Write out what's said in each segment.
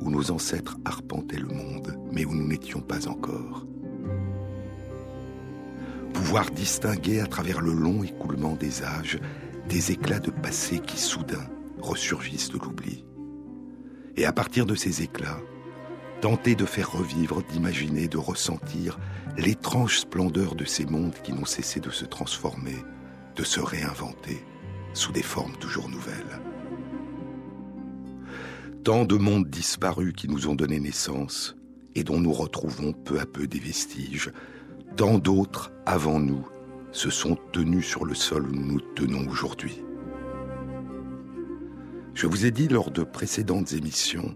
où nos ancêtres arpentaient le monde, mais où nous n'étions pas encore. Pouvoir distinguer à travers le long écoulement des âges des éclats de passé qui soudain ressurgissent de l'oubli. Et à partir de ces éclats, tenter de faire revivre, d'imaginer, de ressentir l'étrange splendeur de ces mondes qui n'ont cessé de se transformer, de se réinventer sous des formes toujours nouvelles. Tant de mondes disparus qui nous ont donné naissance et dont nous retrouvons peu à peu des vestiges, tant d'autres avant nous se sont tenus sur le sol où nous nous tenons aujourd'hui. Je vous ai dit lors de précédentes émissions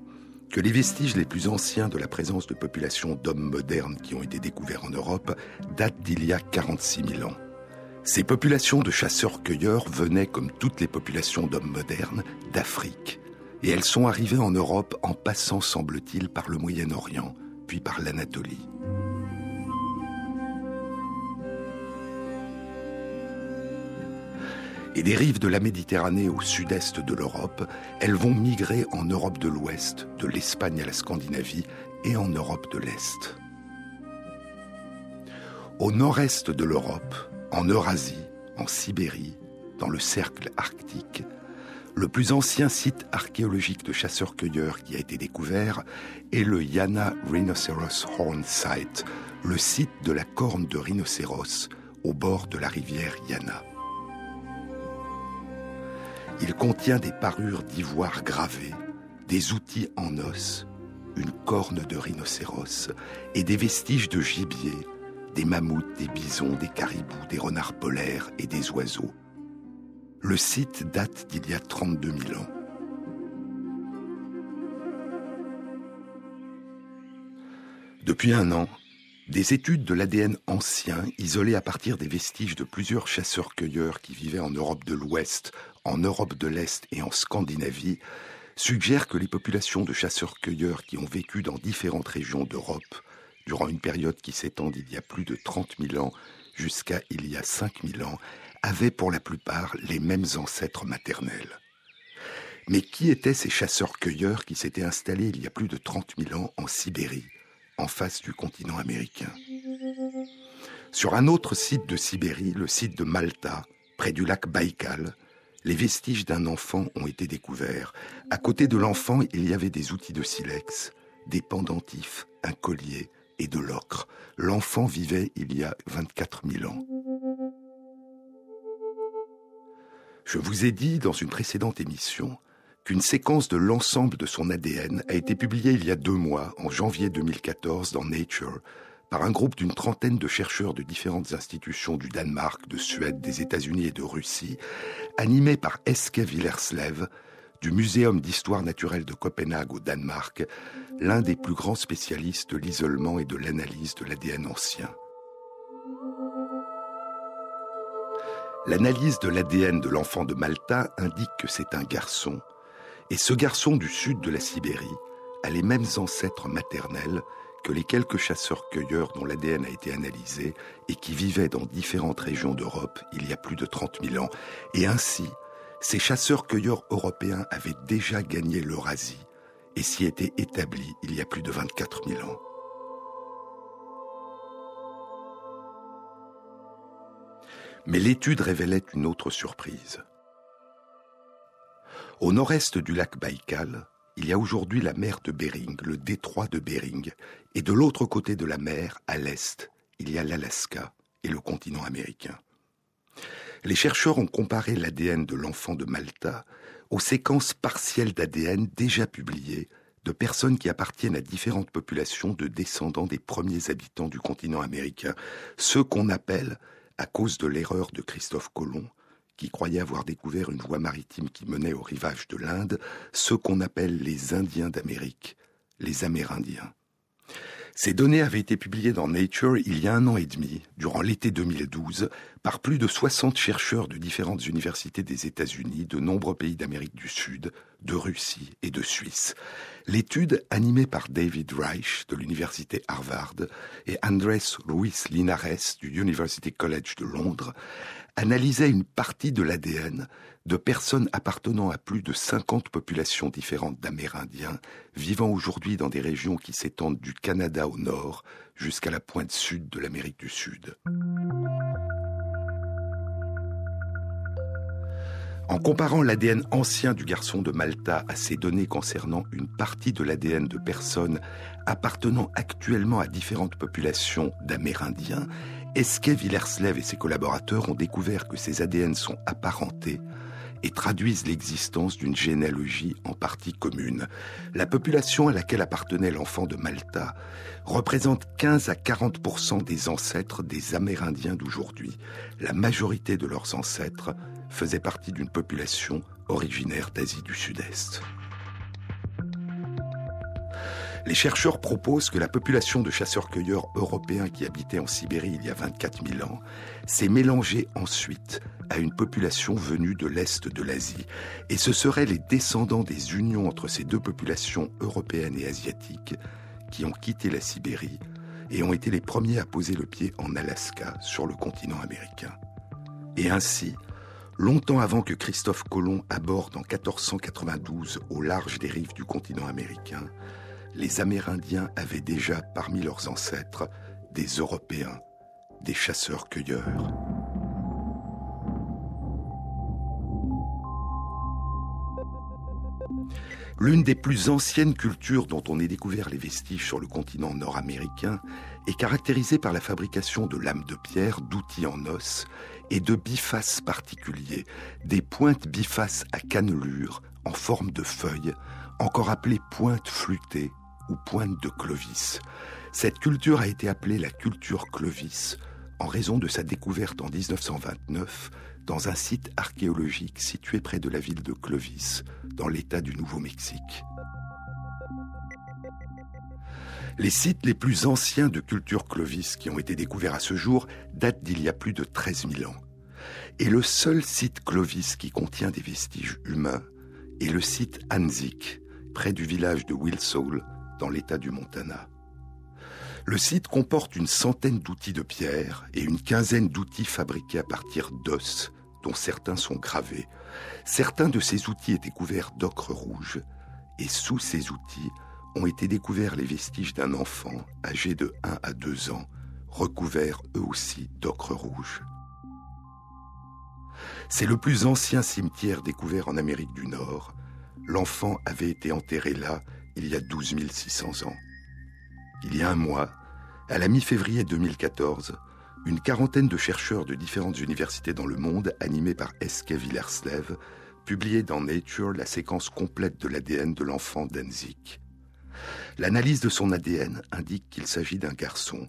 que les vestiges les plus anciens de la présence de populations d'hommes modernes qui ont été découverts en Europe datent d'il y a 46 000 ans. Ces populations de chasseurs-cueilleurs venaient, comme toutes les populations d'hommes modernes, d'Afrique. Et elles sont arrivées en Europe en passant, semble-t-il, par le Moyen-Orient, puis par l'Anatolie. et des rives de la Méditerranée au sud-est de l'Europe, elles vont migrer en Europe de l'Ouest, de l'Espagne à la Scandinavie et en Europe de l'Est. Au nord-est de l'Europe, en Eurasie, en Sibérie, dans le cercle arctique, le plus ancien site archéologique de chasseurs-cueilleurs qui a été découvert est le Yana Rhinoceros Horn Site, le site de la corne de rhinocéros au bord de la rivière Yana. Il contient des parures d'ivoire gravées, des outils en os, une corne de rhinocéros et des vestiges de gibier, des mammouths, des bisons, des caribous, des renards polaires et des oiseaux. Le site date d'il y a 32 000 ans. Depuis un an, des études de l'ADN ancien, isolées à partir des vestiges de plusieurs chasseurs-cueilleurs qui vivaient en Europe de l'Ouest, en Europe de l'Est et en Scandinavie, suggèrent que les populations de chasseurs-cueilleurs qui ont vécu dans différentes régions d'Europe, durant une période qui s'étend d'il y a plus de 30 000 ans jusqu'à il y a 5 000 ans, avaient pour la plupart les mêmes ancêtres maternels. Mais qui étaient ces chasseurs-cueilleurs qui s'étaient installés il y a plus de 30 000 ans en Sibérie en face du continent américain? Sur un autre site de Sibérie, le site de Malta, près du lac Baïkal, les vestiges d'un enfant ont été découverts. À côté de l'enfant, il y avait des outils de silex, des pendentifs, un collier et de l'ocre. L'enfant vivait il y a 24 000 ans. Je vous ai dit dans une précédente émission qu'une séquence de l'ensemble de son ADN a été publiée il y a deux mois, en janvier 2014, dans Nature, par un groupe d'une trentaine de chercheurs de différentes institutions du Danemark, de Suède, des États-Unis et de Russie, animé par Eske Villerslev, du Muséum d'histoire naturelle de Copenhague au Danemark, l'un des plus grands spécialistes de l'isolement et de l'analyse de l'ADN ancien. L'analyse de l'ADN de l'enfant de Malta indique que c'est un garçon, et ce garçon du sud de la Sibérie a les mêmes ancêtres maternels que les quelques chasseurs-cueilleurs dont l'ADN a été analysé et qui vivaient dans différentes régions d'Europe il y a plus de 30 000 ans. Et ainsi, ces chasseurs-cueilleurs européens avaient déjà gagné l'Eurasie et s'y étaient établis il y a plus de 24 000 ans. Mais l'étude révélait une autre surprise. Au nord-est du lac Baïkal, il y a aujourd'hui la mer de Bering, le détroit de Bering, et de l'autre côté de la mer, à l'est, il y a l'Alaska et le continent américain. Les chercheurs ont comparé l'ADN de l'enfant de Malta aux séquences partielles d'ADN déjà publiées de personnes qui appartiennent à différentes populations de descendants des premiers habitants du continent américain, ceux qu'on appelle, à cause de l'erreur de Christophe Colomb, qui croyaient avoir découvert une voie maritime qui menait au rivage de l'Inde, ceux qu'on appelle les Indiens d'Amérique, les Amérindiens. Ces données avaient été publiées dans Nature il y a un an et demi, durant l'été 2012, par plus de 60 chercheurs de différentes universités des États-Unis, de nombreux pays d'Amérique du Sud, de Russie et de Suisse. L'étude, animée par David Reich de l'université Harvard et Andrés Ruiz Linares du University College de Londres, analysait une partie de l'ADN de personnes appartenant à plus de 50 populations différentes d'Amérindiens, vivant aujourd'hui dans des régions qui s'étendent du Canada au nord jusqu'à la pointe sud de l'Amérique du Sud. En comparant l'ADN ancien du garçon de Malta à ces données concernant une partie de l'ADN de personnes appartenant actuellement à différentes populations d'Amérindiens, Esquet Villerslev et ses collaborateurs ont découvert que ces ADN sont apparentés et traduisent l'existence d'une généalogie en partie commune. La population à laquelle appartenait l'enfant de Malta représente 15 à 40% des ancêtres des Amérindiens d'aujourd'hui. La majorité de leurs ancêtres faisaient partie d'une population originaire d'Asie du Sud-Est. Les chercheurs proposent que la population de chasseurs-cueilleurs européens qui habitait en Sibérie il y a 24 000 ans s'est mélangée ensuite à une population venue de l'Est de l'Asie. Et ce seraient les descendants des unions entre ces deux populations européennes et asiatiques qui ont quitté la Sibérie et ont été les premiers à poser le pied en Alaska, sur le continent américain. Et ainsi, longtemps avant que Christophe Colomb aborde en 1492 au large des rives du continent américain, les Amérindiens avaient déjà parmi leurs ancêtres des Européens, des chasseurs-cueilleurs. L'une des plus anciennes cultures dont on ait découvert les vestiges sur le continent nord-américain est caractérisée par la fabrication de lames de pierre, d'outils en os et de bifaces particuliers, des pointes bifaces à cannelure en forme de feuilles, encore appelées pointes flûtées ou pointe de Clovis. Cette culture a été appelée la culture Clovis en raison de sa découverte en 1929 dans un site archéologique situé près de la ville de Clovis, dans l'État du Nouveau-Mexique. Les sites les plus anciens de culture Clovis qui ont été découverts à ce jour datent d'il y a plus de 13 000 ans. Et le seul site Clovis qui contient des vestiges humains est le site Anzik, près du village de Wilsall, dans l'état du Montana. Le site comporte une centaine d'outils de pierre et une quinzaine d'outils fabriqués à partir d'os, dont certains sont gravés. Certains de ces outils étaient couverts d'ocre rouge, et sous ces outils ont été découverts les vestiges d'un enfant âgé de 1 à 2 ans, recouverts eux aussi d'ocre rouge. C'est le plus ancien cimetière découvert en Amérique du Nord. L'enfant avait été enterré là il y a 12 600 ans. Il y a un mois, à la mi-février 2014, une quarantaine de chercheurs de différentes universités dans le monde, animés par Eske Villerslev, publiaient dans Nature la séquence complète de l'ADN de l'enfant Denzik. L'analyse de son ADN indique qu'il s'agit d'un garçon.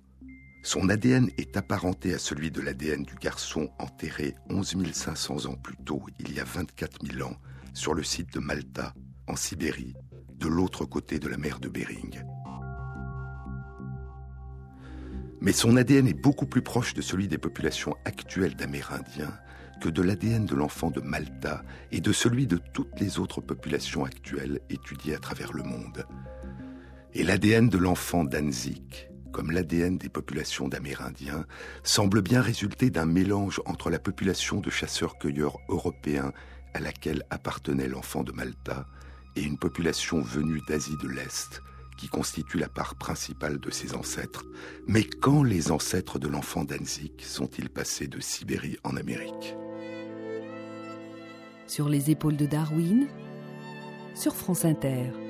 Son ADN est apparenté à celui de l'ADN du garçon enterré 11 500 ans plus tôt, il y a 24 000 ans, sur le site de Malta, en Sibérie, de l'autre côté de la mer de Bering. Mais son ADN est beaucoup plus proche de celui des populations actuelles d'Amérindiens que de l'ADN de l'enfant de Malta et de celui de toutes les autres populations actuelles étudiées à travers le monde. Et l'ADN de l'enfant d'Anzik, comme l'ADN des populations d'Amérindiens, semble bien résulter d'un mélange entre la population de chasseurs-cueilleurs européens à laquelle appartenait l'enfant de Malta et une population venue d'Asie de l'Est constitue la part principale de ses ancêtres. Mais quand les ancêtres de l'enfant d'Anzik sont-ils passés de Sibérie en Amérique? Sur les épaules de Darwin, sur France Inter.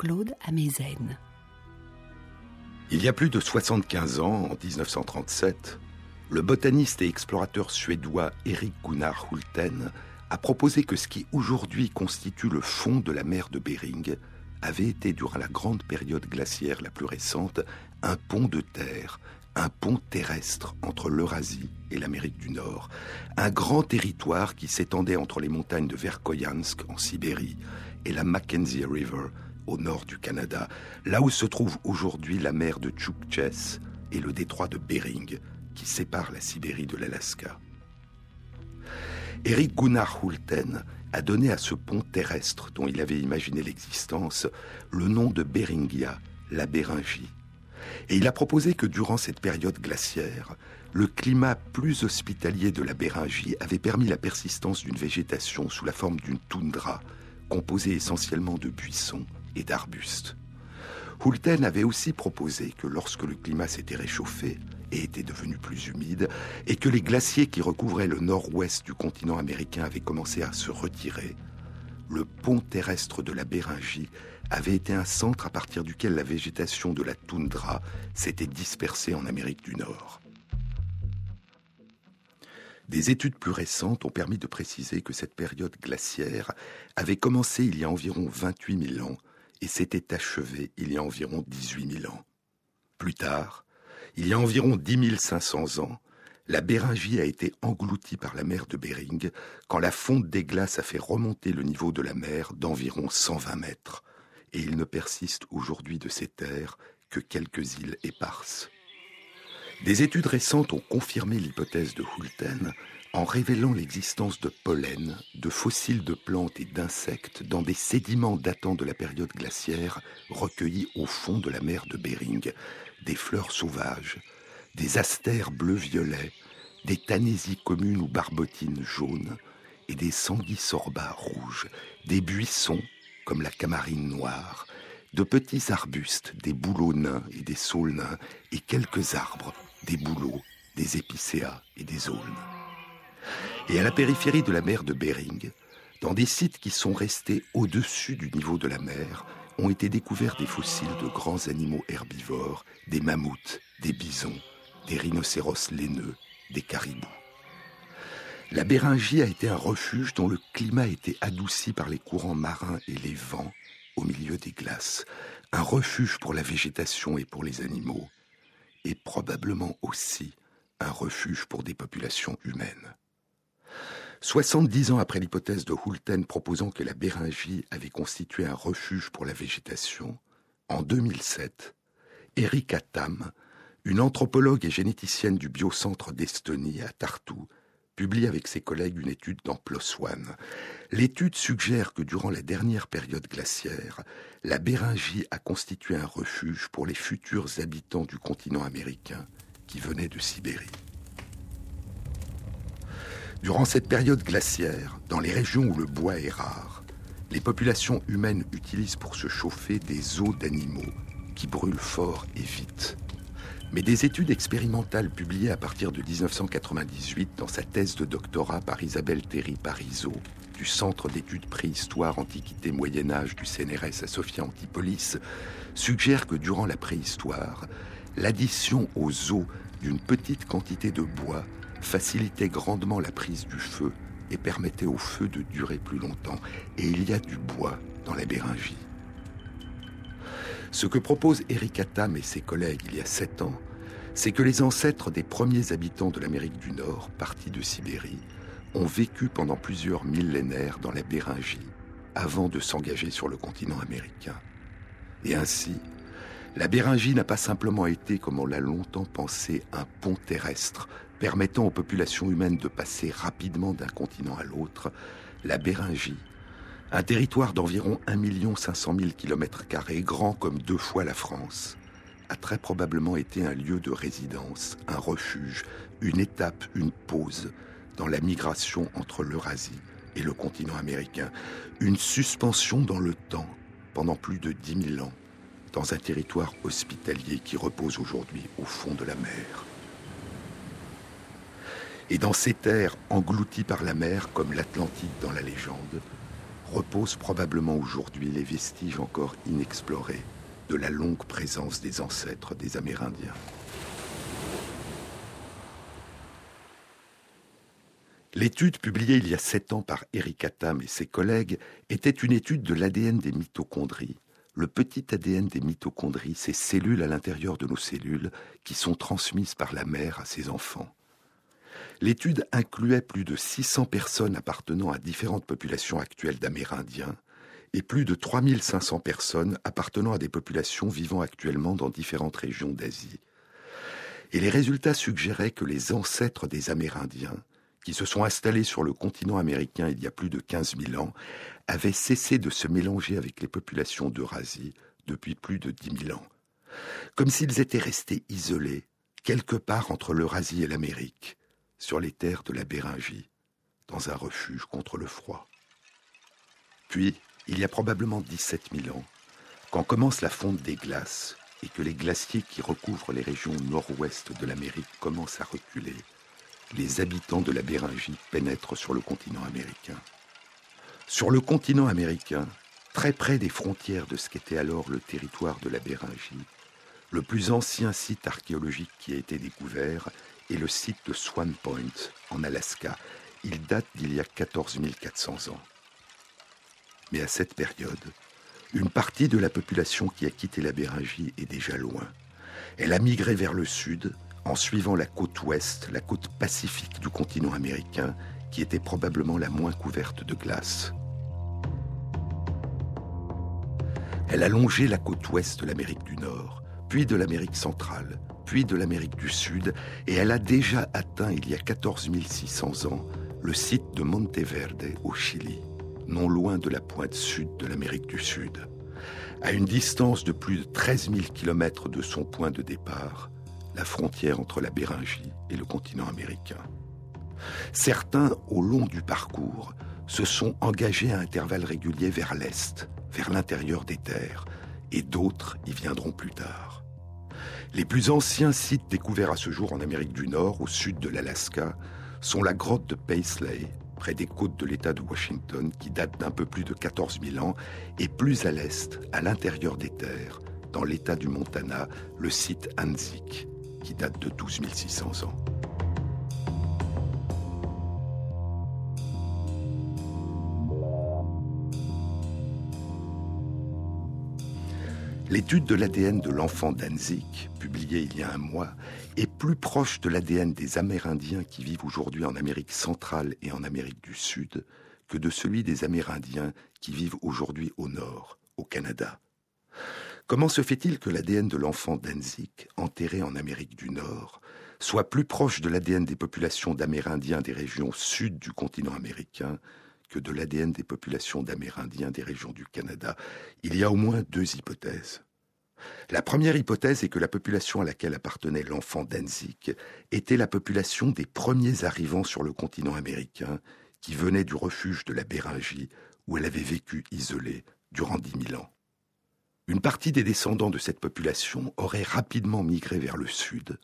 Jean-Claude Amezen. Il y a plus de 75 ans, en 1937, le botaniste et explorateur suédois Erik Gunnar Hulten a proposé que ce qui aujourd'hui constitue le fond de la mer de Bering avait été, durant la grande période glaciaire la plus récente, un pont de terre, un pont terrestre entre l'Eurasie et l'Amérique du Nord, un grand territoire qui s'étendait entre les montagnes de Verkhoyansk en Sibérie et la Mackenzie River au nord du Canada, là où se trouve aujourd'hui la mer de Tchoukches et le détroit de Bering, qui sépare la Sibérie de l'Alaska. Eric Gunnar Hulten a donné à ce pont terrestre dont il avait imaginé l'existence le nom de Beringia, la Béringie. Et il a proposé que durant cette période glaciaire, le climat plus hospitalier de la Béringie avait permis la persistance d'une végétation sous la forme d'une toundra, composée essentiellement de buissons, et d'arbustes. Hulten avait aussi proposé que lorsque le climat s'était réchauffé et était devenu plus humide, et que les glaciers qui recouvraient le nord-ouest du continent américain avaient commencé à se retirer, le pont terrestre de la Béringie avait été un centre à partir duquel la végétation de la toundra s'était dispersée en Amérique du Nord. Des études plus récentes ont permis de préciser que cette période glaciaire avait commencé il y a environ 28 000 ans et s'était achevé il y a environ 18 000 ans. Plus tard, il y a environ 10 500 ans, la Béringie a été engloutie par la mer de Bering quand la fonte des glaces a fait remonter le niveau de la mer d'environ 120 mètres, et il ne persiste aujourd'hui de ces terres que quelques îles éparses. Des études récentes ont confirmé l'hypothèse de Hulten en révélant l'existence de pollen, de fossiles de plantes et d'insectes dans des sédiments datant de la période glaciaire recueillis au fond de la mer de Bering, des fleurs sauvages, des astères bleu-violet, des tanésies communes ou barbotines jaunes et des sanguisorbats rouges, des buissons comme la camarine noire, de petits arbustes, des bouleaux nains et des saules nains, et quelques arbres, des bouleaux, des épicéas et des aulnes. Et à la périphérie de la mer de Bering, dans des sites qui sont restés au-dessus du niveau de la mer, ont été découverts des fossiles de grands animaux herbivores, des mammouths, des bisons, des rhinocéros laineux, des caribous. La Béringie a été un refuge dont le climat a été adouci par les courants marins et les vents au milieu des glaces, un refuge pour la végétation et pour les animaux, et probablement aussi un refuge pour des populations humaines. 70 ans après l'hypothèse de Hulten proposant que la Béringie avait constitué un refuge pour la végétation, en 2007, Erika Tam, une anthropologue et généticienne du biocentre d'Estonie à Tartu, publie avec ses collègues une étude dans PLOS ONE. L'étude suggère que durant la dernière période glaciaire, la Béringie a constitué un refuge pour les futurs habitants du continent américain qui venaient de Sibérie. Durant cette période glaciaire, dans les régions où le bois est rare, les populations humaines utilisent pour se chauffer des os d'animaux qui brûlent fort et vite. Mais des études expérimentales publiées à partir de 1998 dans sa thèse de doctorat par Isabelle Terry Parizeau du Centre d'études préhistoire Antiquité Moyen Âge du CNRS à Sophia Antipolis suggèrent que durant la préhistoire, l'addition aux os d'une petite quantité de bois facilitait grandement la prise du feu et permettait au feu de durer plus longtemps. Et il y a du bois dans la Béringie. Ce que proposent Eric Tam et ses collègues il y a sept ans, c'est que les ancêtres des premiers habitants de l'Amérique du Nord, partis de Sibérie, ont vécu pendant plusieurs millénaires dans la Béringie avant de s'engager sur le continent américain. Et ainsi, la Béringie n'a pas simplement été, comme on l'a longtemps pensé, un pont terrestre permettant aux populations humaines de passer rapidement d'un continent à l'autre, la Béringie, un territoire d'environ 1 500 000 km, grand comme deux fois la France, a très probablement été un lieu de résidence, un refuge, une étape, une pause dans la migration entre l'Eurasie et le continent américain, une suspension dans le temps pendant plus de 10 000 ans, dans un territoire hospitalier qui repose aujourd'hui au fond de la mer. Et dans ces terres englouties par la mer, comme l'Atlantique dans la légende, reposent probablement aujourd'hui les vestiges encore inexplorés de la longue présence des ancêtres des Amérindiens. L'étude publiée il y a sept ans par Eric Tam et ses collègues était une étude de l'ADN des mitochondries. Le petit ADN des mitochondries, ces cellules à l'intérieur de nos cellules qui sont transmises par la mère à ses enfants. L'étude incluait plus de 600 personnes appartenant à différentes populations actuelles d'Amérindiens et plus de 3500 personnes appartenant à des populations vivant actuellement dans différentes régions d'Asie. Et les résultats suggéraient que les ancêtres des Amérindiens, qui se sont installés sur le continent américain il y a plus de 15 000 ans, avaient cessé de se mélanger avec les populations d'Eurasie depuis plus de 10 000 ans, comme s'ils étaient restés isolés quelque part entre l'Eurasie et l'Amérique, sur les terres de la Béringie, dans un refuge contre le froid. Puis, il y a probablement 17 000 ans, quand commence la fonte des glaces et que les glaciers qui recouvrent les régions nord-ouest de l'Amérique commencent à reculer, les habitants de la Béringie pénètrent sur le continent américain. Sur le continent américain, très près des frontières de ce qu'était alors le territoire de la Béringie, le plus ancien site archéologique qui a été découvert et le site de Swan Point, en Alaska. Il date d'il y a 14 400 ans. Mais à cette période, une partie de la population qui a quitté la Béringie est déjà loin. Elle a migré vers le sud en suivant la côte ouest, la côte pacifique du continent américain, qui était probablement la moins couverte de glace. Elle a longé la côte ouest de l'Amérique du Nord, puis de l'Amérique centrale, puis de l'Amérique du Sud, et elle a déjà atteint il y a 14 600 ans le site de Monteverde au Chili, non loin de la pointe sud de l'Amérique du Sud. À une distance de plus de 13 000 km de son point de départ, la frontière entre la Béringie et le continent américain. Certains, au long du parcours, se sont engagés à intervalles réguliers vers l'est, vers l'intérieur des terres, et d'autres y viendront plus tard. Les plus anciens sites découverts à ce jour en Amérique du Nord, au sud de l'Alaska, sont la grotte de Paisley, près des côtes de l'État de Washington, qui date d'un peu plus de 14 000 ans, et plus à l'est, à l'intérieur des terres, dans l'État du Montana, le site Anzik. qui date de 12 600 ans. L'étude de l'ADN de l'enfant Danzig, publiée il y a un mois, est plus proche de l'ADN des Amérindiens qui vivent aujourd'hui en Amérique centrale et en Amérique du Sud que de celui des Amérindiens qui vivent aujourd'hui au Nord, au Canada. Comment se fait-il que l'ADN de l'enfant Danzig, enterré en Amérique du Nord, soit plus proche de l'ADN des populations d'Amérindiens des régions sud du continent américain que de l'ADN des populations d'Amérindiens des régions du Canada Il y a au moins deux hypothèses. La première hypothèse est que la population à laquelle appartenait l'enfant Danzig était la population des premiers arrivants sur le continent américain qui venait du refuge de la Béringie où elle avait vécu isolée durant dix mille ans. Une partie des descendants de cette population aurait rapidement migré vers le sud,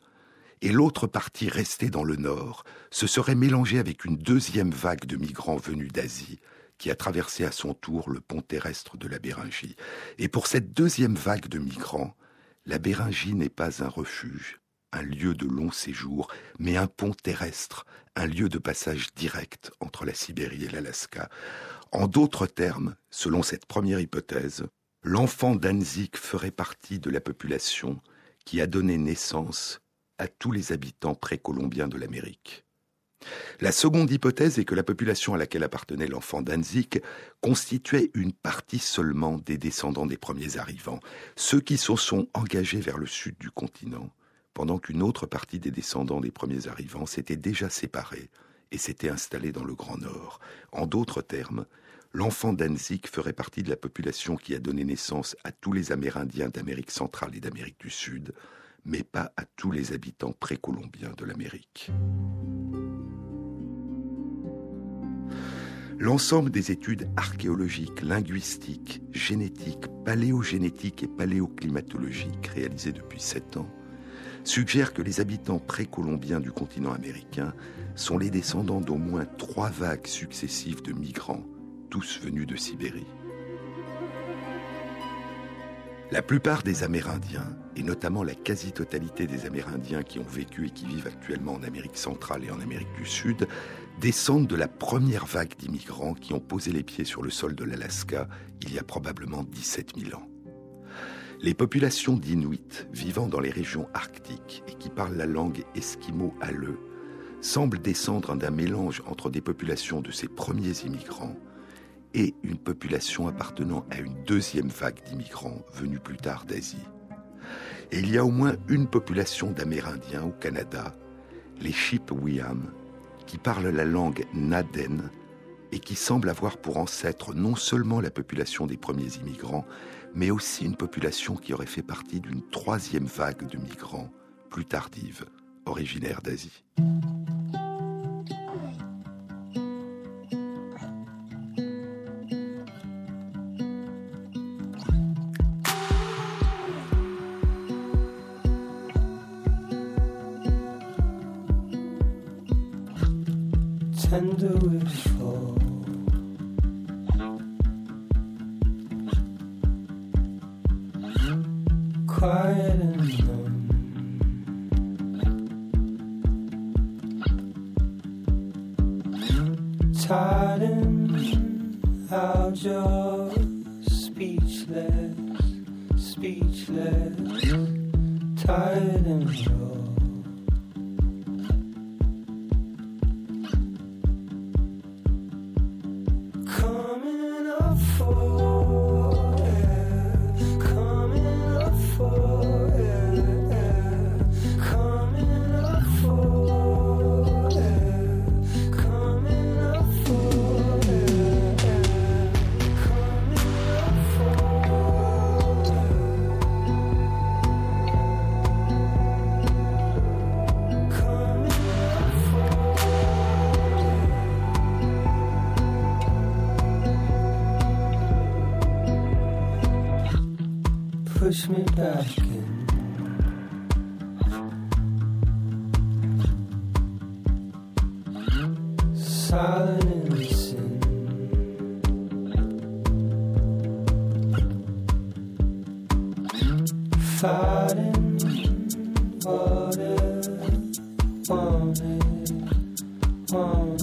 et l'autre partie restée dans le nord se serait mélangée avec une deuxième vague de migrants venus d'Asie qui a traversé à son tour le pont terrestre de la Béringie. Et pour cette deuxième vague de migrants, la Béringie n'est pas un refuge, un lieu de long séjour, mais un pont terrestre, un lieu de passage direct entre la Sibérie et l'Alaska. En d'autres termes, selon cette première hypothèse, l'enfant Danzig ferait partie de la population qui a donné naissance à tous les habitants précolombiens de l'Amérique. La seconde hypothèse est que la population à laquelle appartenait l'enfant Danzig constituait une partie seulement des descendants des premiers arrivants, ceux qui se sont engagés vers le sud du continent, pendant qu'une autre partie des descendants des premiers arrivants s'était déjà séparée et s'était installée dans le Grand Nord. En d'autres termes, l'enfant Danzig ferait partie de la population qui a donné naissance à tous les Amérindiens d'Amérique centrale et d'Amérique du Sud, mais pas à tous les habitants précolombiens de l'Amérique. L'ensemble des études archéologiques, linguistiques, génétiques, paléogénétiques et paléoclimatologiques réalisées depuis sept ans suggèrent que les habitants précolombiens du continent américain sont les descendants d'au moins trois vagues successives de migrants, tous venus de Sibérie. La plupart des Amérindiens, et notamment la quasi-totalité des Amérindiens qui ont vécu et qui vivent actuellement en Amérique centrale et en Amérique du Sud, descendent de la première vague d'immigrants qui ont posé les pieds sur le sol de l'Alaska il y a probablement 17 000 ans. Les populations d'Inuits vivant dans les régions arctiques et qui parlent la langue esquimau-aleu semblent descendre d'un mélange entre des populations de ces premiers immigrants et une population appartenant à une deuxième vague d'immigrants venus plus tard d'Asie. Et il y a au moins une population d'Amérindiens au Canada, les Chipewyan, qui parlent la langue naden et qui semblent avoir pour ancêtre non seulement la population des premiers immigrants, mais aussi une population qui aurait fait partie d'une troisième vague de migrants plus tardive, originaire d'Asie. silent and. Fighting what it wanted, wanted.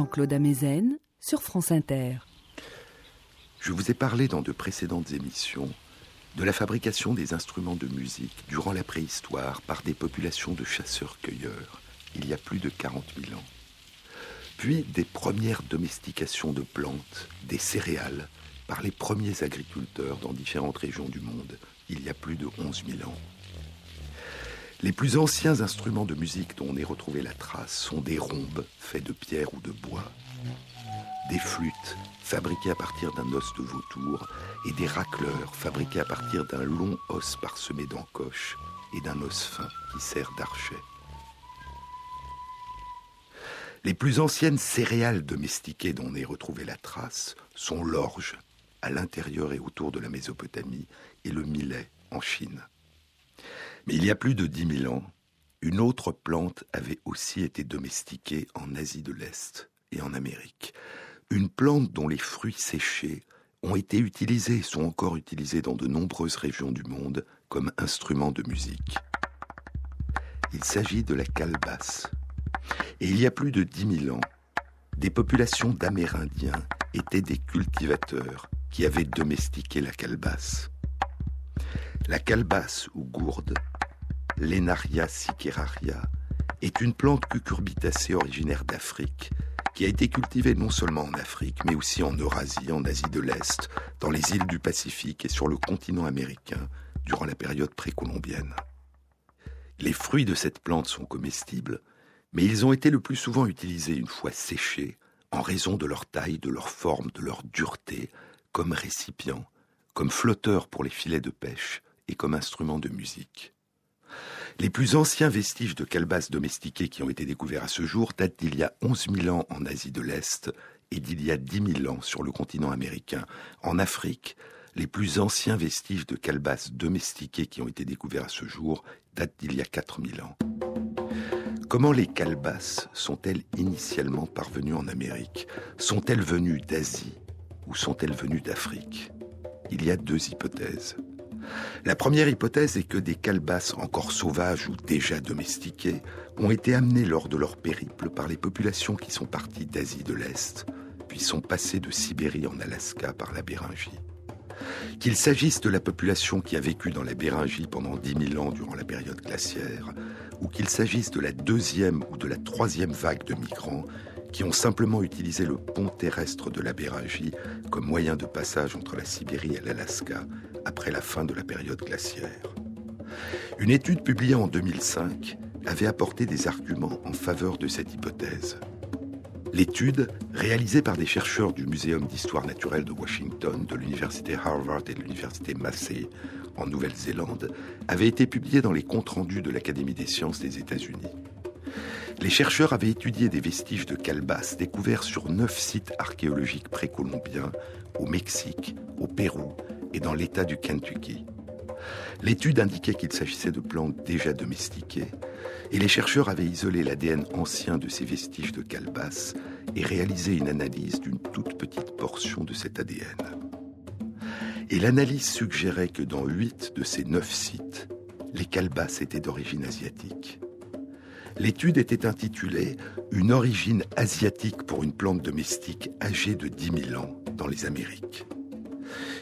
Jean-Claude Amezen sur France Inter. Je vous ai parlé dans de précédentes émissions de la fabrication des instruments de musique durant la préhistoire par des populations de chasseurs-cueilleurs, il y a plus de 40 000 ans. Puis des premières domestications de plantes, des céréales, par les premiers agriculteurs dans différentes régions du monde, il y a plus de 11 000 ans. Les plus anciens instruments de musique dont on ait retrouvé la trace sont des rhombes faits de pierre ou de bois, des flûtes fabriquées à partir d'un os de vautour et des racleurs fabriqués à partir d'un long os parsemé d'encoches et d'un os fin qui sert d'archet. Les plus anciennes céréales domestiquées dont on ait retrouvé la trace sont l'orge à l'intérieur et autour de la Mésopotamie et le millet en Chine. Mais il y a plus de dix mille ans, une autre plante avait aussi été domestiquée en Asie de l'Est et en Amérique. Une plante dont les fruits séchés ont été utilisés et sont encore utilisés dans de nombreuses régions du monde comme instrument de musique. Il s'agit de la calebasse. Et il y a plus de dix mille ans, des populations d'Amérindiens étaient des cultivateurs qui avaient domestiqué la calebasse. La calebasse ou gourde, l'Enaria siceraria, est une plante cucurbitacée originaire d'Afrique qui a été cultivée non seulement en Afrique, mais aussi en Eurasie, en Asie de l'Est, dans les îles du Pacifique et sur le continent américain durant la période précolombienne. Les fruits de cette plante sont comestibles, mais ils ont été le plus souvent utilisés une fois séchés, en raison de leur taille, de leur forme, de leur dureté, comme récipient, comme flotteur pour les filets de pêche, et comme instrument de musique. Les plus anciens vestiges de calebasses domestiquées qui ont été découverts à ce jour datent d'il y a 11 000 ans en Asie de l'Est et d'il y a 10 000 ans sur le continent américain. En Afrique, les plus anciens vestiges de calebasses domestiquées qui ont été découverts à ce jour datent d'il y a 4 000 ans. Comment les calebasses sont-elles initialement parvenues en Amérique? Sont-elles venues d'Asie ou sont-elles venues d'Afrique? Il y a deux hypothèses. La première hypothèse est que des calebasses encore sauvages ou déjà domestiquées ont été amenées lors de leur périple par les populations qui sont parties d'Asie de l'Est, puis sont passées de Sibérie en Alaska par la Béringie. Qu'il s'agisse de la population qui a vécu dans la Béringie pendant 10 000 ans durant la période glaciaire, ou qu'il s'agisse de la deuxième ou de la troisième vague de migrants qui ont simplement utilisé le pont terrestre de la Béringie comme moyen de passage entre la Sibérie et l'Alaska après la fin de la période glaciaire. Une étude publiée en 2005 avait apporté des arguments en faveur de cette hypothèse. L'étude, réalisée par des chercheurs du Muséum d'histoire naturelle de Washington, de l'Université Harvard et de l'Université Massey en Nouvelle-Zélande, avait été publiée dans les comptes rendus de l'Académie des sciences des États-Unis. Les chercheurs avaient étudié des vestiges de calebasses découverts sur neuf sites archéologiques précolombiens au Mexique, au Pérou et dans l'État du Kentucky. L'étude indiquait qu'il s'agissait de plantes déjà domestiquées, et les chercheurs avaient isolé l'ADN ancien de ces vestiges de calebasse et réalisé une analyse d'une toute petite portion de cet ADN. Et l'analyse suggérait que dans huit de ces neuf sites, les calebasses étaient d'origine asiatique. L'étude était intitulée Une origine asiatique pour une plante domestique âgée de 10 000 ans dans les Amériques.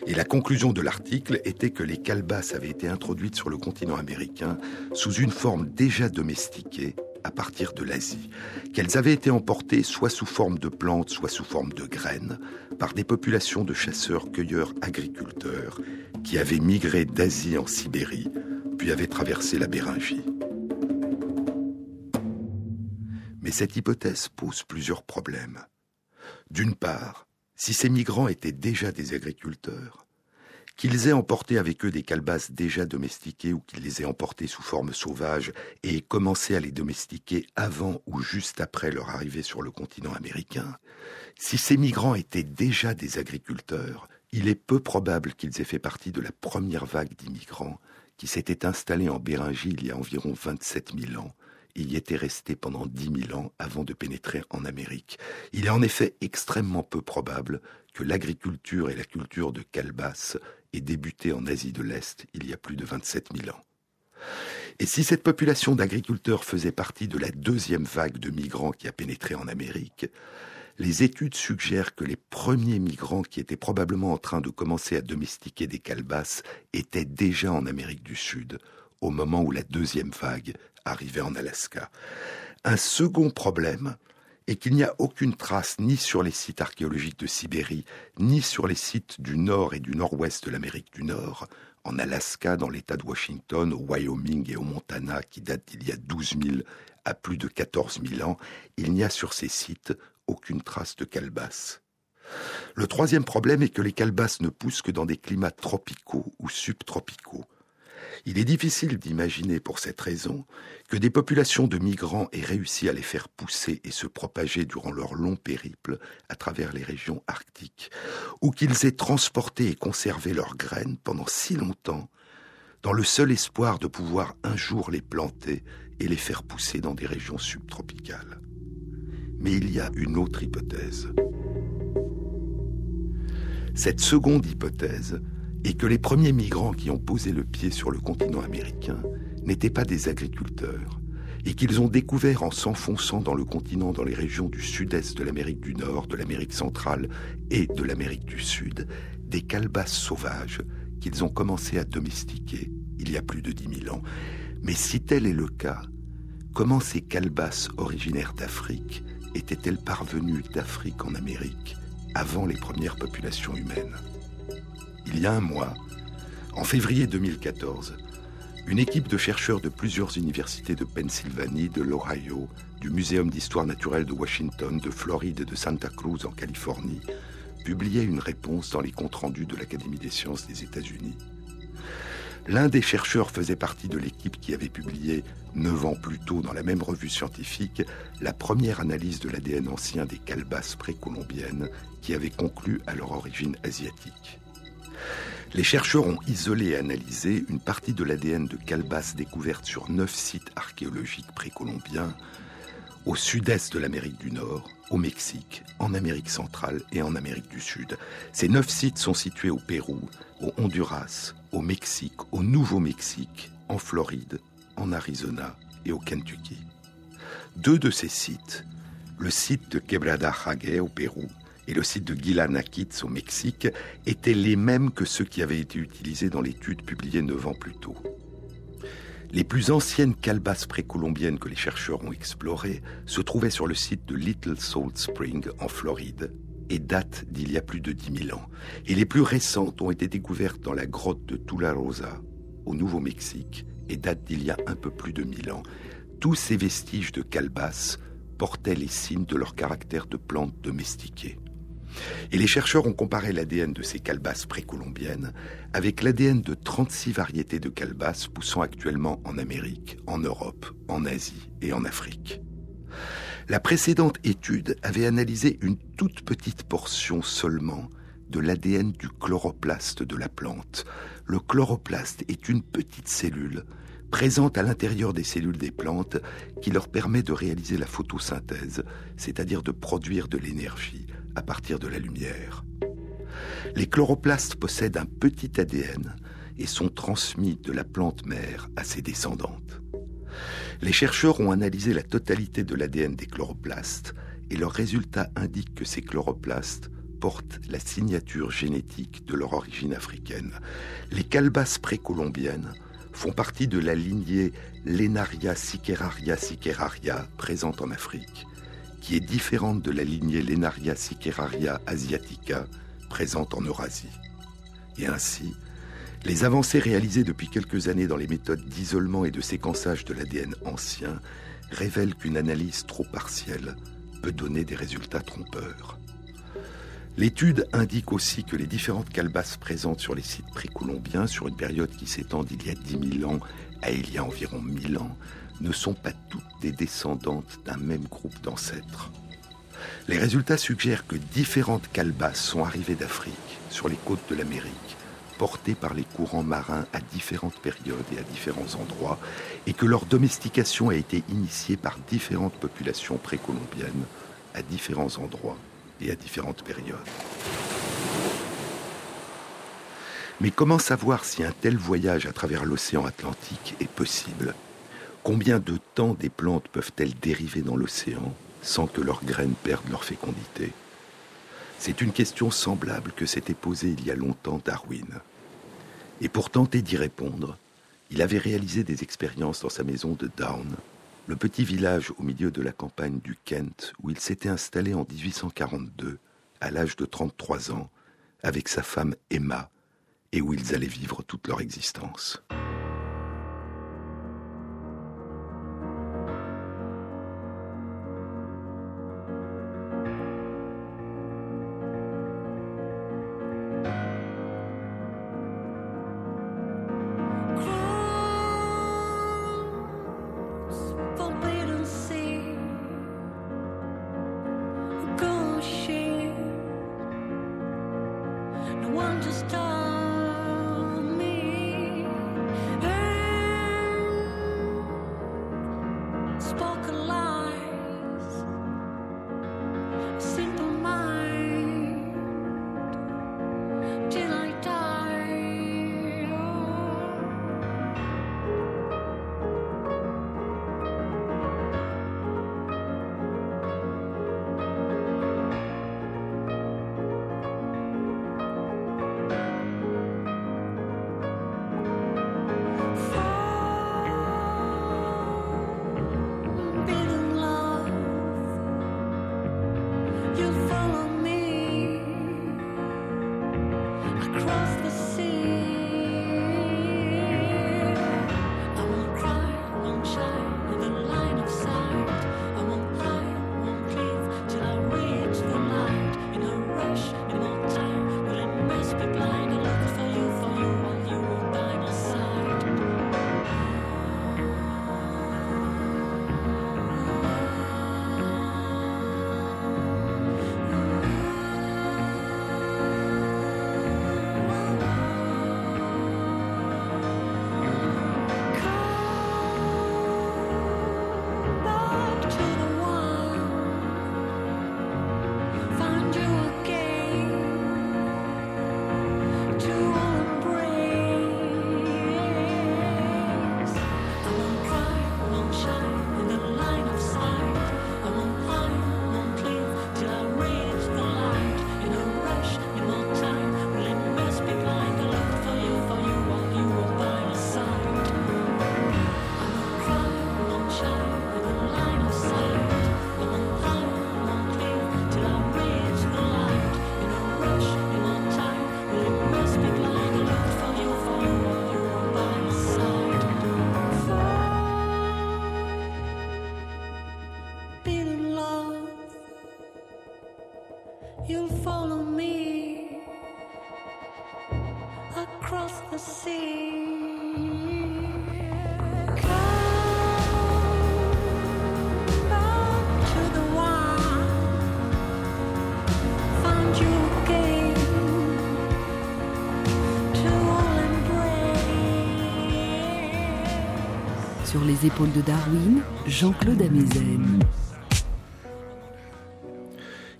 Et la conclusion de l'article était que les calebasses avaient été introduites sur le continent américain sous une forme déjà domestiquée à partir de l'Asie, qu'elles avaient été emportées soit sous forme de plantes, soit sous forme de graines, par des populations de chasseurs-cueilleurs-agriculteurs qui avaient migré d'Asie en Sibérie, puis avaient traversé la Béringie. Mais cette hypothèse pose plusieurs problèmes. D'une part, si ces migrants étaient déjà des agriculteurs, qu'ils aient emporté avec eux des calebasses déjà domestiquées ou qu'ils les aient emportées sous forme sauvage et aient commencé à les domestiquer avant ou juste après leur arrivée sur le continent américain, si ces migrants étaient déjà des agriculteurs, il est peu probable qu'ils aient fait partie de la première vague d'immigrants qui s'était installée en Béringie il y a environ 27 000 ans il y était resté pendant dix mille ans avant de pénétrer en Amérique. Il est en effet extrêmement peu probable que l'agriculture et la culture de calebasse aient débuté en Asie de l'Est il y a plus de 27 000 ans. Et si cette population d'agriculteurs faisait partie de la deuxième vague de migrants qui a pénétré en Amérique, les études suggèrent que les premiers migrants qui étaient probablement en train de commencer à domestiquer des calebasses étaient déjà en Amérique du Sud, au moment où la deuxième vague arrivé en Alaska. Un second problème est qu'il n'y a aucune trace ni sur les sites archéologiques de Sibérie, ni sur les sites du nord et du nord-ouest de l'Amérique du Nord, en Alaska, dans l'État de Washington, au Wyoming et au Montana, qui datent d'il y a 12 000 à plus de 14 000 ans, il n'y a sur ces sites aucune trace de calebasse. Le troisième problème est que les calebasses ne poussent que dans des climats tropicaux ou subtropicaux. Il est difficile d'imaginer pour cette raison que des populations de migrants aient réussi à les faire pousser et se propager durant leur long périple à travers les régions arctiques, ou qu'ils aient transporté et conservé leurs graines pendant si longtemps, dans le seul espoir de pouvoir un jour les planter et les faire pousser dans des régions subtropicales. Mais il y a une autre hypothèse. Cette seconde hypothèse et que les premiers migrants qui ont posé le pied sur le continent américain n'étaient pas des agriculteurs, et qu'ils ont découvert en s'enfonçant dans le continent dans les régions du sud-est de l'Amérique du Nord, de l'Amérique centrale et de l'Amérique du Sud, des calebasses sauvages qu'ils ont commencé à domestiquer il y a plus de dix mille ans. Mais si tel est le cas, comment ces calebasses originaires d'Afrique étaient-elles parvenues d'Afrique en Amérique avant les premières populations humaines? Il y a un mois, en février 2014, une équipe de chercheurs de plusieurs universités de Pennsylvanie, de l'Ohio, du Muséum d'histoire naturelle de Washington, de Floride et de Santa Cruz en Californie publiait une réponse dans les comptes rendus de l'Académie des sciences des États-Unis. L'un des chercheurs faisait partie de l'équipe qui avait publié, neuf ans plus tôt dans la même revue scientifique, la première analyse de l'ADN ancien des calebasses précolombiennes qui avait conclu à leur origine asiatique. Les chercheurs ont isolé et analysé une partie de l'ADN de calebasses découverte sur neuf sites archéologiques précolombiens au sud-est de l'Amérique du Nord, au Mexique, en Amérique centrale et en Amérique du Sud. Ces neuf sites sont situés au Pérou, au Honduras, au Mexique, au Nouveau-Mexique, en Floride, en Arizona et au Kentucky. Deux de ces sites, le site de Quebrada Jague au Pérou et le site de Nakitz au Mexique étaient les mêmes que ceux qui avaient été utilisés dans l'étude publiée neuf ans plus tôt. Les plus anciennes calebasses précolombiennes que les chercheurs ont explorées se trouvaient sur le site de Little Salt Spring en Floride et datent d'il y a plus de 10 000 ans. Et les plus récentes ont été découvertes dans la grotte de Tularosa au Nouveau-Mexique et datent d'il y a un peu plus de 1000 ans. Tous ces vestiges de calebasses portaient les signes de leur caractère de plantes domestiquées. Et les chercheurs ont comparé l'ADN de ces calebasses précolombiennes avec l'ADN de 36 variétés de calebasses poussant actuellement en Amérique, en Europe, en Asie et en Afrique. La précédente étude avait analysé une toute petite portion seulement de l'ADN du chloroplaste de la plante. Le chloroplaste est une petite cellule présente à l'intérieur des cellules des plantes qui leur permet de réaliser la photosynthèse, c'est-à-dire de produire de l'énergie à partir de la lumière. Les chloroplastes possèdent un petit ADN et sont transmis de la plante mère à ses descendantes. Les chercheurs ont analysé la totalité de l'ADN des chloroplastes et leurs résultats indiquent que ces chloroplastes portent la signature génétique de leur origine africaine. Les calebasses précolombiennes font partie de la lignée Lenaria siceraria siceraria présente en Afrique, est différente de la lignée Lenaria siceraria asiatica présente en Eurasie. Et ainsi, les avancées réalisées depuis quelques années dans les méthodes d'isolement et de séquençage de l'ADN ancien révèlent qu'une analyse trop partielle peut donner des résultats trompeurs. L'étude indique aussi que les différentes calebasses présentes sur les sites précolombiens sur une période qui s'étend d'il y a 10 000 ans à il y a environ 1000 ans ne sont pas toutes des descendantes d'un même groupe d'ancêtres. Les résultats suggèrent que différentes calebasses sont arrivées d'Afrique, sur les côtes de l'Amérique, portées par les courants marins à différentes périodes et à différents endroits, et que leur domestication a été initiée par différentes populations précolombiennes à différents endroits et à différentes périodes. Mais comment savoir si un tel voyage à travers l'océan Atlantique est possible? Combien de temps des plantes peuvent-elles dériver dans l'océan sans que leurs graines perdent leur fécondité? C'est une question semblable que s'était posée il y a longtemps Darwin. Et pour tenter d'y répondre, il avait réalisé des expériences dans sa maison de Down, le petit village au milieu de la campagne du Kent où il s'était installé en 1842, à l'âge de 33 ans, avec sa femme Emma, et où ils allaient vivre toute leur existence. Sur les épaules de Darwin, Jean-Claude Amezen.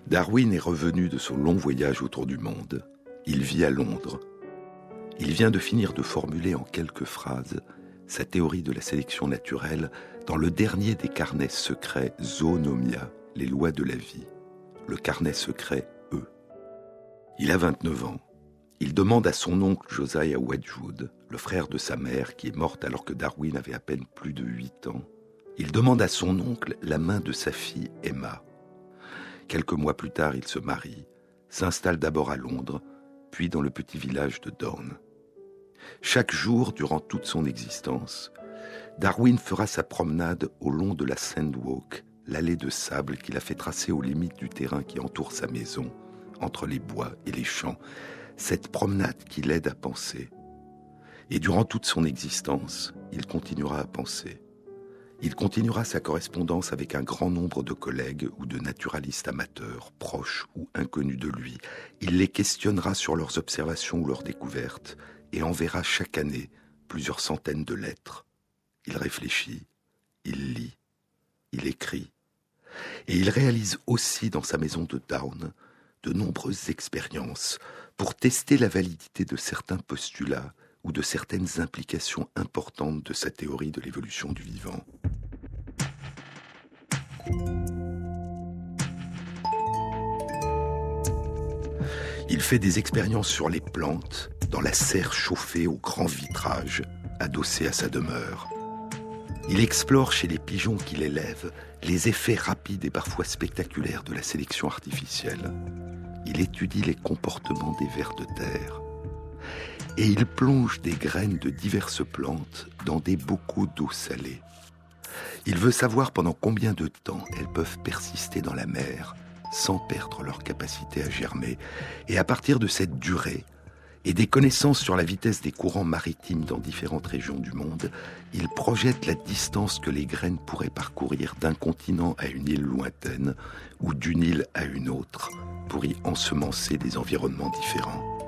Darwin est revenu de son long voyage autour du monde. Il vit à Londres. Il vient de finir de formuler en quelques phrases sa théorie de la sélection naturelle dans le dernier des carnets secrets Zoonomia, les lois de la vie, le carnet secret E. Il a 29 ans. Il demande à son oncle Josiah Wedgwood, le frère de sa mère qui est morte alors que Darwin avait à peine plus de 8 ans, il demande à son oncle la main de sa fille Emma. Quelques mois plus tard, il se marie, s'installe d'abord à Londres, puis dans le petit village de Dorne. Chaque jour, durant toute son existence, Darwin fera sa promenade au long de la Sandwalk, l'allée de sable qu'il a fait tracer aux limites du terrain qui entoure sa maison, entre les bois et les champs, cette promenade qui l'aide à penser. Et durant toute son existence, il continuera à penser. Il continuera sa correspondance avec un grand nombre de collègues ou de naturalistes amateurs, proches ou inconnus de lui. Il les questionnera sur leurs observations ou leurs découvertes et enverra chaque année plusieurs centaines de lettres. Il réfléchit, il lit, il écrit. Et il réalise aussi dans sa maison de Down de nombreuses expériences pour tester la validité de certains postulats ou de certaines implications importantes de sa théorie de l'évolution du vivant. Il fait des expériences sur les plantes dans la serre chauffée au grand vitrage adossé à sa demeure. Il explore chez les pigeons qu'il élève les effets rapides et parfois spectaculaires de la sélection artificielle il étudie les comportements des vers de terre. Et il plonge des graines de diverses plantes dans des bocaux d'eau salée. Il veut savoir pendant combien de temps elles peuvent persister dans la mer sans perdre leur capacité à germer. Et à partir de cette durée, et des connaissances sur la vitesse des courants maritimes dans différentes régions du monde, il projette la distance que les graines pourraient parcourir d'un continent à une île lointaine ou d'une île à une autre pour y ensemencer des environnements différents.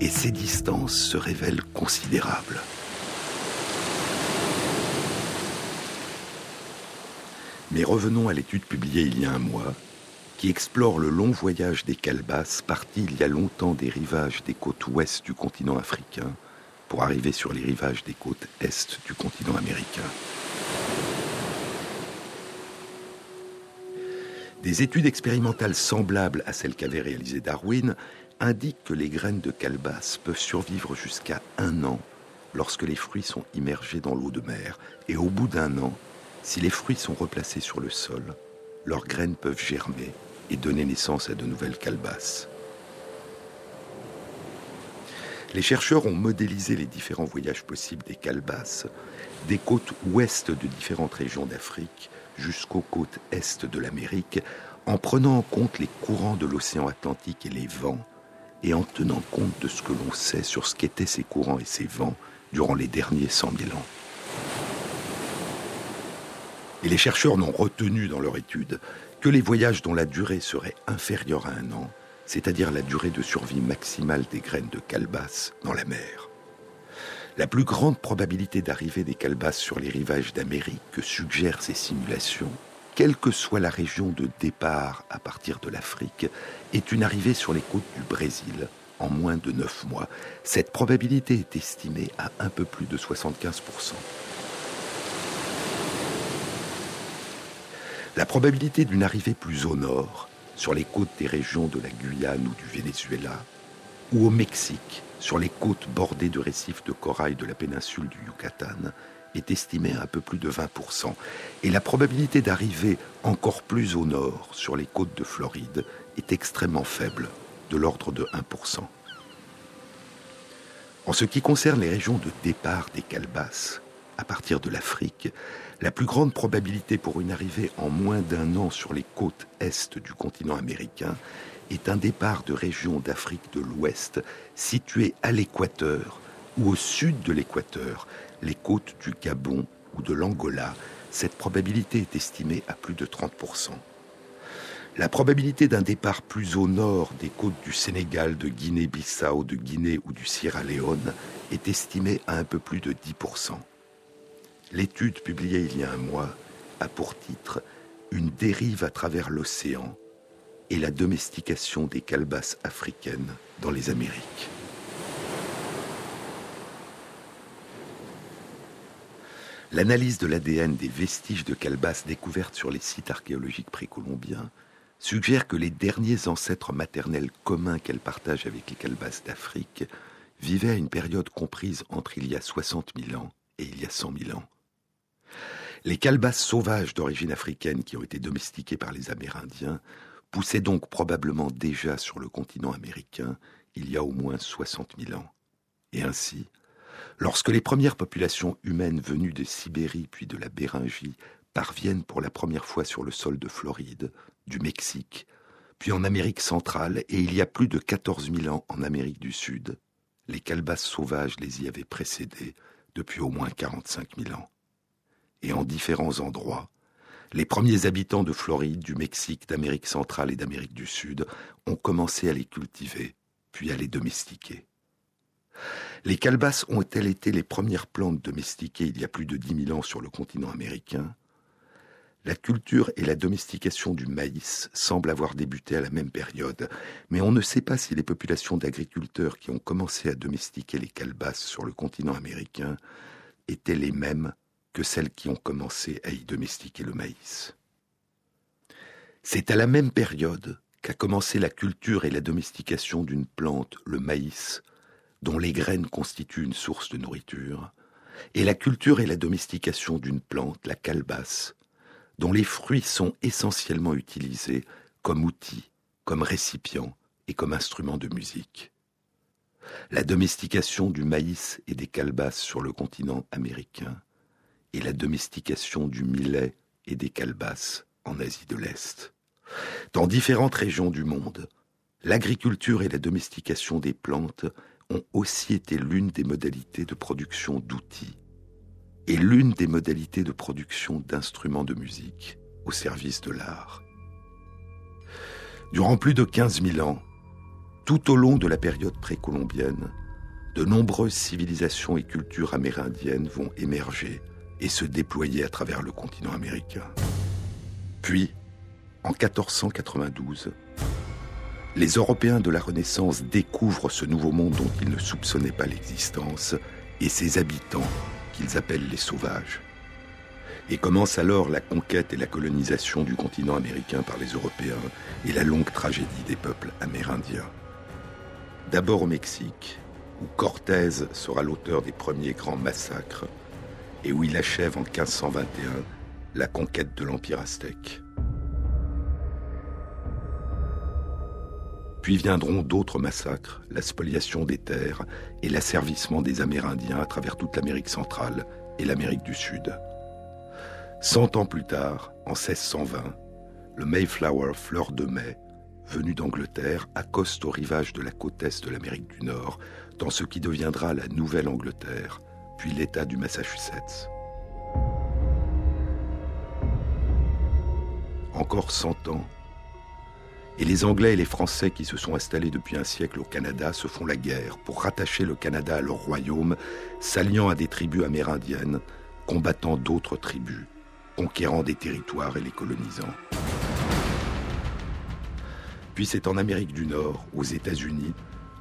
Et ces distances se révèlent considérables. Mais revenons à l'étude publiée il y a un mois qui explore le long voyage des calebasses partis il y a longtemps des rivages des côtes ouest du continent africain pour arriver sur les rivages des côtes est du continent américain. Des études expérimentales semblables à celles qu'avait réalisées Darwin indiquent que les graines de calebasse peuvent survivre jusqu'à un an lorsque les fruits sont immergés dans l'eau de mer. Et au bout d'un an, si les fruits sont replacés sur le sol, leurs graines peuvent germer et donner naissance à de nouvelles calebasses. Les chercheurs ont modélisé les différents voyages possibles des calebasses, des côtes ouest de différentes régions d'Afrique jusqu'aux côtes est de l'Amérique, en prenant en compte les courants de l'océan Atlantique et les vents, et en tenant compte de ce que l'on sait sur ce qu'étaient ces courants et ces vents durant les derniers 100 000 ans. Et les chercheurs n'ont retenu dans leur étude que les voyages dont la durée serait inférieure à un an, c'est-à-dire la durée de survie maximale des graines de calebasse dans la mer. La plus grande probabilité d'arrivée des calebasses sur les rivages d'Amérique que suggèrent ces simulations, quelle que soit la région de départ à partir de l'Afrique, est une arrivée sur les côtes du Brésil en moins de 9 mois. Cette probabilité est estimée à un peu plus de 75%. La probabilité d'une arrivée plus au nord, sur les côtes des régions de la Guyane ou du Venezuela, ou au Mexique, sur les côtes bordées de récifs de corail de la péninsule du Yucatan, est estimée à un peu plus de 20%. Et la probabilité d'arriver encore plus au nord, sur les côtes de Floride, est extrêmement faible, de l'ordre de 1%. En ce qui concerne les régions de départ des calebasses, à partir de l'Afrique, la plus grande probabilité pour une arrivée en moins d'un an sur les côtes est du continent américain est un départ de régions d'Afrique de l'Ouest situées à l'équateur ou au sud de l'équateur, les côtes du Gabon ou de l'Angola. Cette probabilité est estimée à plus de 30%. La probabilité d'un départ plus au nord des côtes du Sénégal, de Guinée-Bissau, de Guinée ou du Sierra Leone est estimée à un peu plus de 10%. L'étude publiée il y a un mois a pour titre Une dérive à travers l'océan et la domestication des calebasses africaines dans les Amériques. L'analyse de l'ADN des vestiges de calebasses découvertes sur les sites archéologiques précolombiens suggère que les derniers ancêtres maternels communs qu'elle partage avec les calebasses d'Afrique vivaient à une période comprise entre il y a 60 000 ans et il y a 100 000 ans. Les calebasses sauvages d'origine africaine qui ont été domestiquées par les Amérindiens poussaient donc probablement déjà sur le continent américain il y a au moins 60 000 ans. Et ainsi, lorsque les premières populations humaines venues de Sibérie puis de la Béringie parviennent pour la première fois sur le sol de Floride, du Mexique, puis en Amérique centrale, et il y a plus de 14 000 ans en Amérique du Sud, les calebasses sauvages les y avaient précédés depuis au moins 45 000 ans. Et en différents endroits, les premiers habitants de Floride, du Mexique, d'Amérique centrale et d'Amérique du Sud ont commencé à les cultiver, puis à les domestiquer. Les calebasses ont-elles été les premières plantes domestiquées il y a plus de 10 000 ans sur le continent américain la culture et la domestication du maïs semblent avoir débuté à la même période, mais on ne sait pas si les populations d'agriculteurs qui ont commencé à domestiquer les calebasses sur le continent américain étaient les mêmes que celles qui ont commencé à y domestiquer le maïs. C'est à la même période qu'a commencé la culture et la domestication d'une plante, le maïs, dont les graines constituent une source de nourriture, et la culture et la domestication d'une plante, la calebasse, dont les fruits sont essentiellement utilisés comme outils, comme récipients et comme instruments de musique. La domestication du maïs et des calebasses sur le continent américain et la domestication du millet et des calebasses en Asie de l'Est. Dans différentes régions du monde, l'agriculture et la domestication des plantes ont aussi été l'une des modalités de production d'outils est l'une des modalités de production d'instruments de musique au service de l'art. Durant plus de 15 000 ans, tout au long de la période précolombienne, de nombreuses civilisations et cultures amérindiennes vont émerger et se déployer à travers le continent américain. Puis, en 1492, les Européens de la Renaissance découvrent ce nouveau monde dont ils ne soupçonnaient pas l'existence et ses habitants qu'ils appellent les sauvages. Et commence alors la conquête et la colonisation du continent américain par les Européens et la longue tragédie des peuples amérindiens. D'abord au Mexique, où Cortés sera l'auteur des premiers grands massacres et où il achève en 1521 la conquête de l'Empire aztèque. Puis viendront d'autres massacres, la spoliation des terres et l'asservissement des Amérindiens à travers toute l'Amérique centrale et l'Amérique du Sud. Cent ans plus tard, en 1620, le Mayflower, fleur de mai, venu d'Angleterre, accoste au rivage de la côte est de l'Amérique du Nord, dans ce qui deviendra la Nouvelle-Angleterre, l'État du Massachusetts. Encore cent ans, et les Anglais et les Français qui se sont installés depuis un siècle au Canada se font la guerre pour rattacher le Canada à leur royaume, s'alliant à des tribus amérindiennes, combattant d'autres tribus, conquérant des territoires et les colonisant. Puis c'est en Amérique du Nord, aux États-Unis,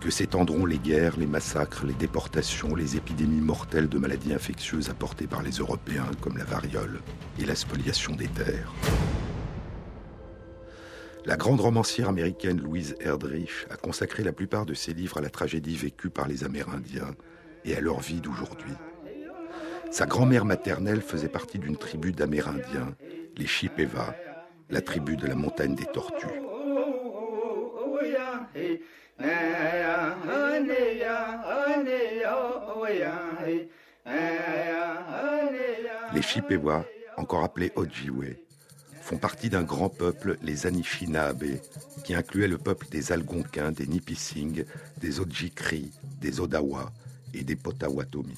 que s'étendront les guerres, les massacres, les déportations, les épidémies mortelles de maladies infectieuses apportées par les Européens, comme la variole, et la spoliation des terres. La grande romancière américaine Louise Erdrich a consacré la plupart de ses livres à la tragédie vécue par les Amérindiens et à leur vie d'aujourd'hui. Sa grand-mère maternelle faisait partie d'une tribu d'Amérindiens, les Chippewa, la tribu de la montagne des tortues. Les Chippewa, encore appelés Ojibwe, font partie d'un grand peuple, les Anishinaabe, qui incluait le peuple des Algonquins, des Nipissing, des Ojikri, des Odawa et des Potawatomi.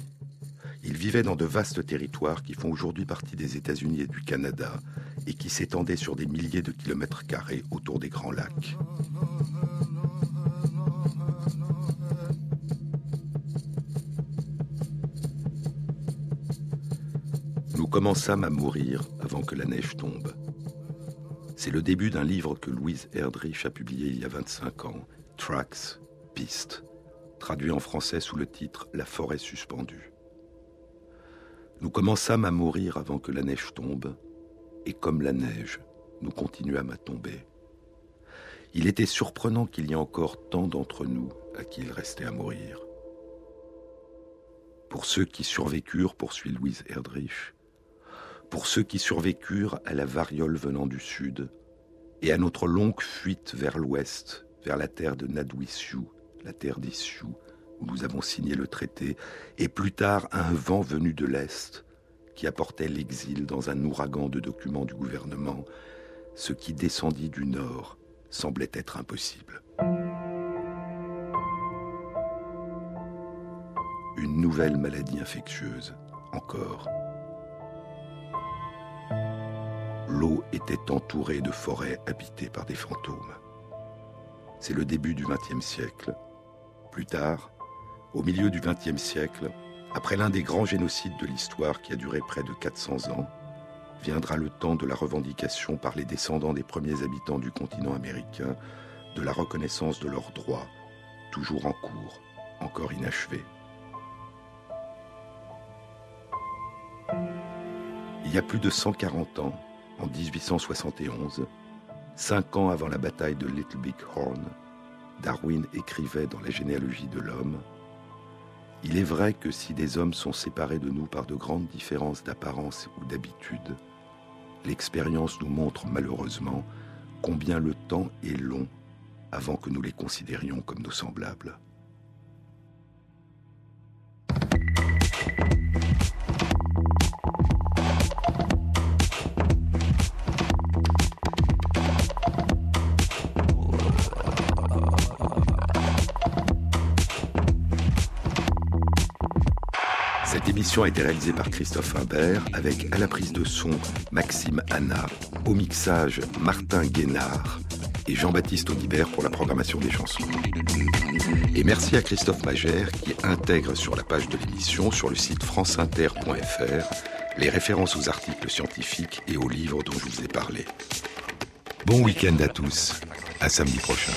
Ils vivaient dans de vastes territoires qui font aujourd'hui partie des États-Unis et du Canada et qui s'étendaient sur des milliers de kilomètres carrés autour des grands lacs. Commençâmes à mourir avant que la neige tombe. C'est le début d'un livre que Louise Erdrich a publié il y a 25 ans, Tracks, Pistes, traduit en français sous le titre La forêt suspendue. Nous commençâmes à mourir avant que la neige tombe, et comme la neige, nous continuâmes à tomber. Il était surprenant qu'il y ait encore tant d'entre nous à qui il restait à mourir. Pour ceux qui survécurent, poursuit Louise Erdrich, pour ceux qui survécurent à la variole venant du sud et à notre longue fuite vers l'ouest, vers la terre de Nadouissou, la terre des où nous avons signé le traité, et plus tard à un vent venu de l'est qui apportait l'exil dans un ouragan de documents du gouvernement, ce qui descendit du nord semblait être impossible. Une nouvelle maladie infectieuse, encore l'eau était entourée de forêts habitées par des fantômes. C'est le début du XXe siècle. Plus tard, au milieu du XXe siècle, après l'un des grands génocides de l'histoire qui a duré près de 400 ans, viendra le temps de la revendication par les descendants des premiers habitants du continent américain de la reconnaissance de leurs droits, toujours en cours, encore inachevés. Il y a plus de 140 ans, en 1871, cinq ans avant la bataille de Little Big Horn, Darwin écrivait dans la généalogie de l'homme Il est vrai que si des hommes sont séparés de nous par de grandes différences d'apparence ou d'habitude, l'expérience nous montre malheureusement combien le temps est long avant que nous les considérions comme nos semblables. A été réalisée par Christophe Imbert avec à la prise de son Maxime Anna, au mixage Martin Guénard et Jean-Baptiste Audibert pour la programmation des chansons. Et merci à Christophe Magère qui intègre sur la page de l'émission sur le site franceinter.fr les références aux articles scientifiques et aux livres dont je vous ai parlé. Bon week-end à tous, à samedi prochain.